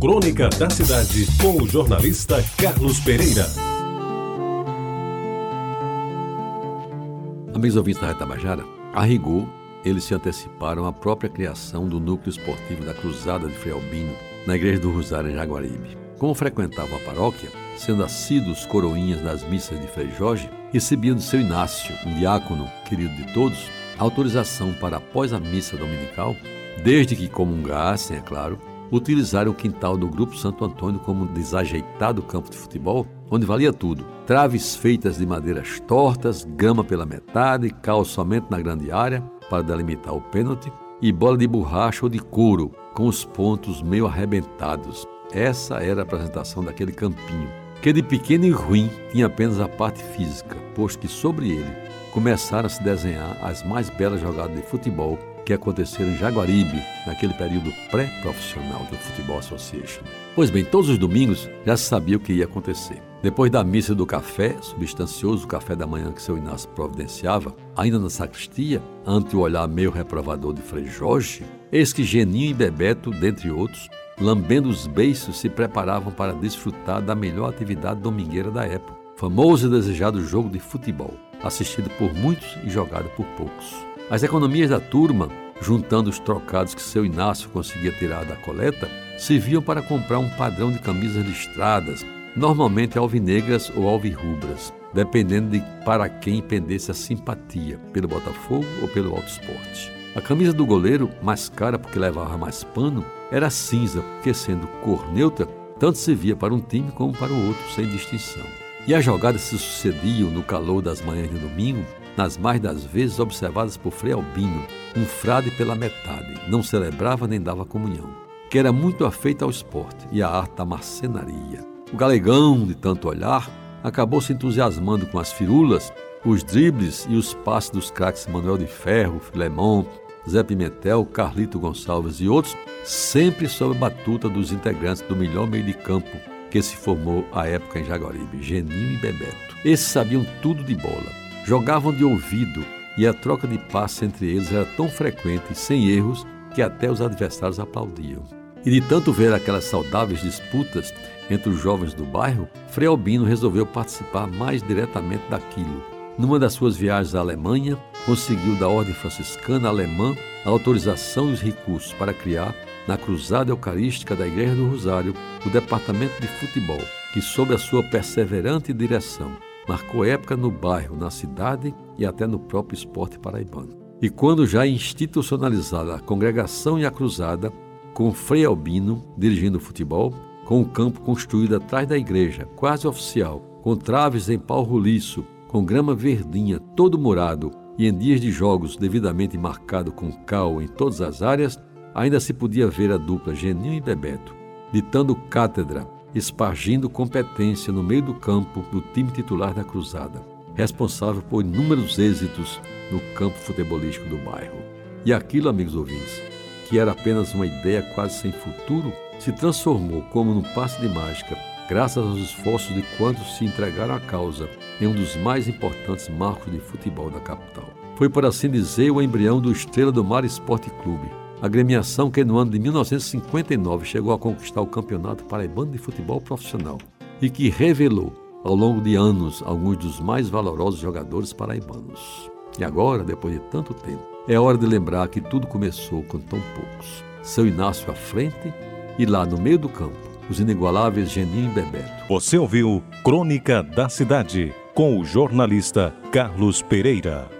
Crônica da Cidade, com o jornalista Carlos Pereira. Amigos ouvintes da Retabajara, a rigor, eles se anteciparam à própria criação do núcleo esportivo da Cruzada de Frei Albino, na Igreja do Rosário, em Jaguaribe. Como frequentavam a paróquia, sendo assíduos coroinhas das missas de Frei Jorge, recebiam de seu Inácio, um diácono querido de todos, autorização para, após a missa dominical, desde que comungassem, é claro, utilizar o quintal do Grupo Santo Antônio como um desajeitado campo de futebol, onde valia tudo: traves feitas de madeiras tortas, grama pela metade, cal somente na grande área para delimitar o pênalti e bola de borracha ou de couro com os pontos meio arrebentados. Essa era a apresentação daquele campinho, que de pequeno e ruim tinha apenas a parte física, posto que sobre ele começaram a se desenhar as mais belas jogadas de futebol que aconteceram em Jaguaribe, naquele período pré-profissional do Futebol Association. Pois bem, todos os domingos já se sabia o que ia acontecer. Depois da missa do café, substancioso café da manhã que seu Inácio providenciava, ainda na sacristia, ante o olhar meio reprovador de Frei Jorge, eis que Geninho e Bebeto, dentre outros, lambendo os beiços, se preparavam para desfrutar da melhor atividade domingueira da época, famoso e desejado jogo de futebol, assistido por muitos e jogado por poucos. As economias da turma, juntando os trocados que seu Inácio conseguia tirar da coleta, serviam para comprar um padrão de camisas listradas, normalmente alvinegras ou alvirrubras, dependendo de para quem pendesse a simpatia, pelo Botafogo ou pelo Alto Esporte. A camisa do goleiro, mais cara porque levava mais pano, era cinza, porque sendo cor neutra, tanto servia para um time como para o outro, sem distinção. E as jogadas se sucediam no calor das manhãs de domingo, nas mais das vezes observadas por Frei Albino, um frade pela metade, não celebrava nem dava comunhão, que era muito afeito ao esporte e à arte da marcenaria. O galegão, de tanto olhar, acabou se entusiasmando com as firulas, os dribles e os passes dos craques Manuel de Ferro, Filemon, Zé Pimentel, Carlito Gonçalves e outros, sempre sob a batuta dos integrantes do melhor meio de campo que se formou à época em Jaguaribe, Geninho e Bebeto. Esses sabiam tudo de bola, Jogavam de ouvido e a troca de passes entre eles era tão frequente, sem erros, que até os adversários aplaudiam. E de tanto ver aquelas saudáveis disputas entre os jovens do bairro, Frei Albino resolveu participar mais diretamente daquilo. Numa das suas viagens à Alemanha, conseguiu da Ordem Franciscana Alemã a autorização e os recursos para criar, na Cruzada Eucarística da Igreja do Rosário, o Departamento de Futebol, que, sob a sua perseverante direção, marcou época no bairro, na cidade e até no próprio esporte paraibano. E quando já institucionalizada a congregação e a cruzada, com Frei Albino dirigindo o futebol, com o campo construído atrás da igreja, quase oficial, com traves em pau roliço, com grama verdinha, todo morado, e em dias de jogos devidamente marcado com cal em todas as áreas, ainda se podia ver a dupla Geninho e Bebeto, ditando cátedra espargindo competência no meio do campo do time titular da Cruzada, responsável por inúmeros êxitos no campo futebolístico do bairro. E aquilo, amigos ouvintes, que era apenas uma ideia quase sem futuro, se transformou como num passe de mágica, graças aos esforços de quantos se entregaram à causa, em um dos mais importantes marcos de futebol da capital. Foi, por assim dizer, o embrião do Estrela do Mar Esporte Clube, a gremiação que no ano de 1959 chegou a conquistar o Campeonato Paraibano de Futebol Profissional e que revelou, ao longo de anos, alguns dos mais valorosos jogadores paraibanos. E agora, depois de tanto tempo, é hora de lembrar que tudo começou com tão poucos. Seu Inácio à frente e lá no meio do campo, os inigualáveis Geninho e Bebeto. Você ouviu Crônica da Cidade com o jornalista Carlos Pereira.